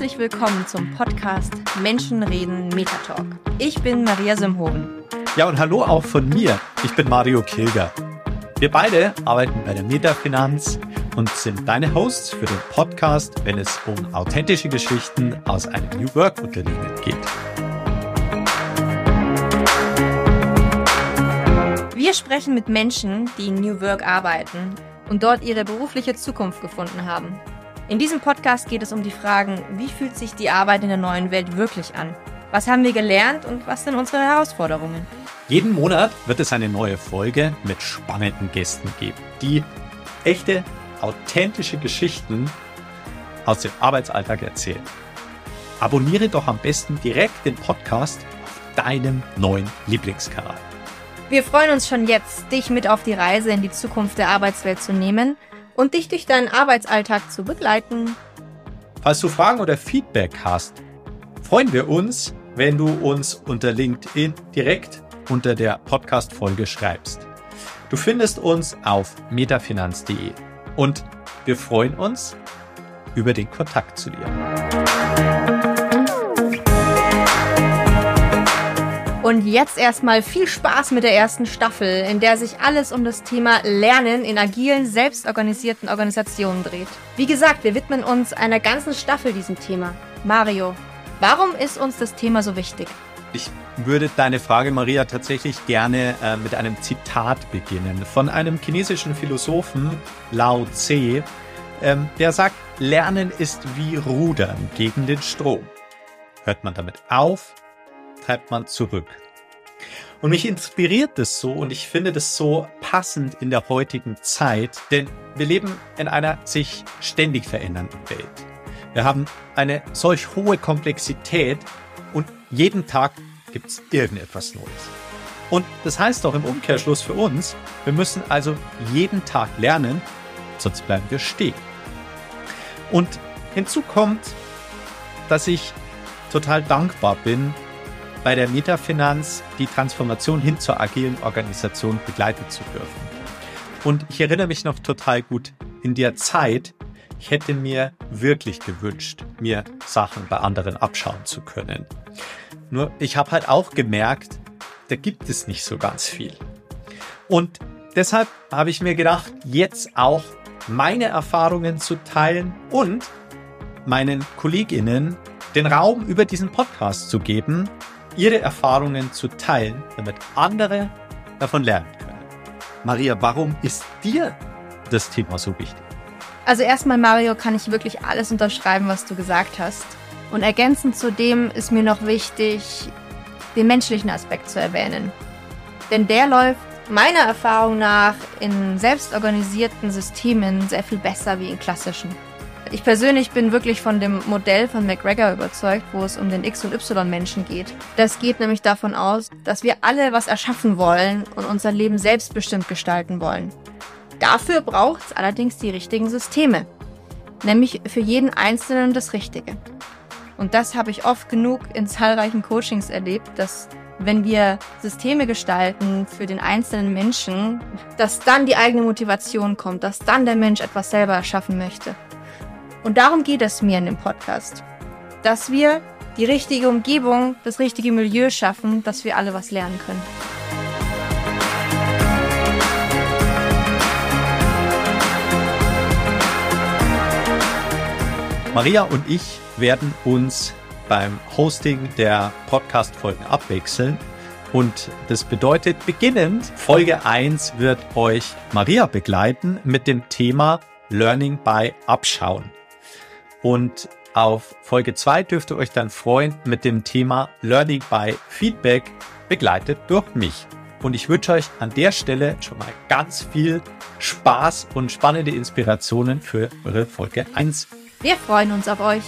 herzlich willkommen zum Podcast Menschen reden Metatalk. Ich bin Maria Simhoven. Ja, und hallo auch von mir. Ich bin Mario Kilger. Wir beide arbeiten bei der Metafinanz und sind deine Hosts für den Podcast, wenn es um authentische Geschichten aus einem New Work Unternehmen geht. Wir sprechen mit Menschen, die in New Work arbeiten und dort ihre berufliche Zukunft gefunden haben. In diesem Podcast geht es um die Fragen, wie fühlt sich die Arbeit in der neuen Welt wirklich an? Was haben wir gelernt und was sind unsere Herausforderungen? Jeden Monat wird es eine neue Folge mit spannenden Gästen geben, die echte, authentische Geschichten aus dem Arbeitsalltag erzählen. Abonniere doch am besten direkt den Podcast auf deinem neuen Lieblingskanal. Wir freuen uns schon jetzt, dich mit auf die Reise in die Zukunft der Arbeitswelt zu nehmen und dich durch deinen Arbeitsalltag zu begleiten. Falls du Fragen oder Feedback hast, freuen wir uns, wenn du uns unter LinkedIn direkt unter der Podcast-Folge schreibst. Du findest uns auf metafinanz.de und wir freuen uns über den Kontakt zu dir. Und jetzt erstmal viel Spaß mit der ersten Staffel, in der sich alles um das Thema Lernen in agilen, selbstorganisierten Organisationen dreht. Wie gesagt, wir widmen uns einer ganzen Staffel diesem Thema. Mario, warum ist uns das Thema so wichtig? Ich würde deine Frage, Maria, tatsächlich gerne äh, mit einem Zitat beginnen von einem chinesischen Philosophen, Lao Tse, ähm, der sagt, Lernen ist wie Rudern gegen den Strom. Hört man damit auf, treibt man zurück. Und mich inspiriert das so und ich finde das so passend in der heutigen Zeit, denn wir leben in einer sich ständig verändernden Welt. Wir haben eine solch hohe Komplexität und jeden Tag gibt es irgendetwas Neues. Und das heißt doch im Umkehrschluss für uns, wir müssen also jeden Tag lernen, sonst bleiben wir stehen. Und hinzu kommt, dass ich total dankbar bin bei der Metafinanz die Transformation hin zur agilen Organisation begleiten zu dürfen. Und ich erinnere mich noch total gut in der Zeit, ich hätte mir wirklich gewünscht, mir Sachen bei anderen abschauen zu können. Nur ich habe halt auch gemerkt, da gibt es nicht so ganz viel. Und deshalb habe ich mir gedacht, jetzt auch meine Erfahrungen zu teilen und meinen Kolleginnen den Raum über diesen Podcast zu geben, ihre Erfahrungen zu teilen, damit andere davon lernen können. Maria, warum ist dir das Thema so wichtig? Also erstmal, Mario, kann ich wirklich alles unterschreiben, was du gesagt hast. Und ergänzend zu dem ist mir noch wichtig, den menschlichen Aspekt zu erwähnen. Denn der läuft meiner Erfahrung nach in selbstorganisierten Systemen sehr viel besser wie in klassischen. Ich persönlich bin wirklich von dem Modell von McGregor überzeugt, wo es um den X- und Y-Menschen geht. Das geht nämlich davon aus, dass wir alle was erschaffen wollen und unser Leben selbstbestimmt gestalten wollen. Dafür braucht es allerdings die richtigen Systeme. Nämlich für jeden Einzelnen das Richtige. Und das habe ich oft genug in zahlreichen Coachings erlebt, dass wenn wir Systeme gestalten für den einzelnen Menschen, dass dann die eigene Motivation kommt, dass dann der Mensch etwas selber erschaffen möchte. Und darum geht es mir in dem Podcast. Dass wir die richtige Umgebung, das richtige Milieu schaffen, dass wir alle was lernen können. Maria und ich werden uns beim Hosting der Podcast-Folgen abwechseln. Und das bedeutet, beginnend Folge 1 wird euch Maria begleiten mit dem Thema Learning by Abschauen. Und auf Folge 2 dürft ihr euch dann freuen mit dem Thema Learning by Feedback, begleitet durch mich. Und ich wünsche euch an der Stelle schon mal ganz viel Spaß und spannende Inspirationen für eure Folge 1. Wir freuen uns auf euch.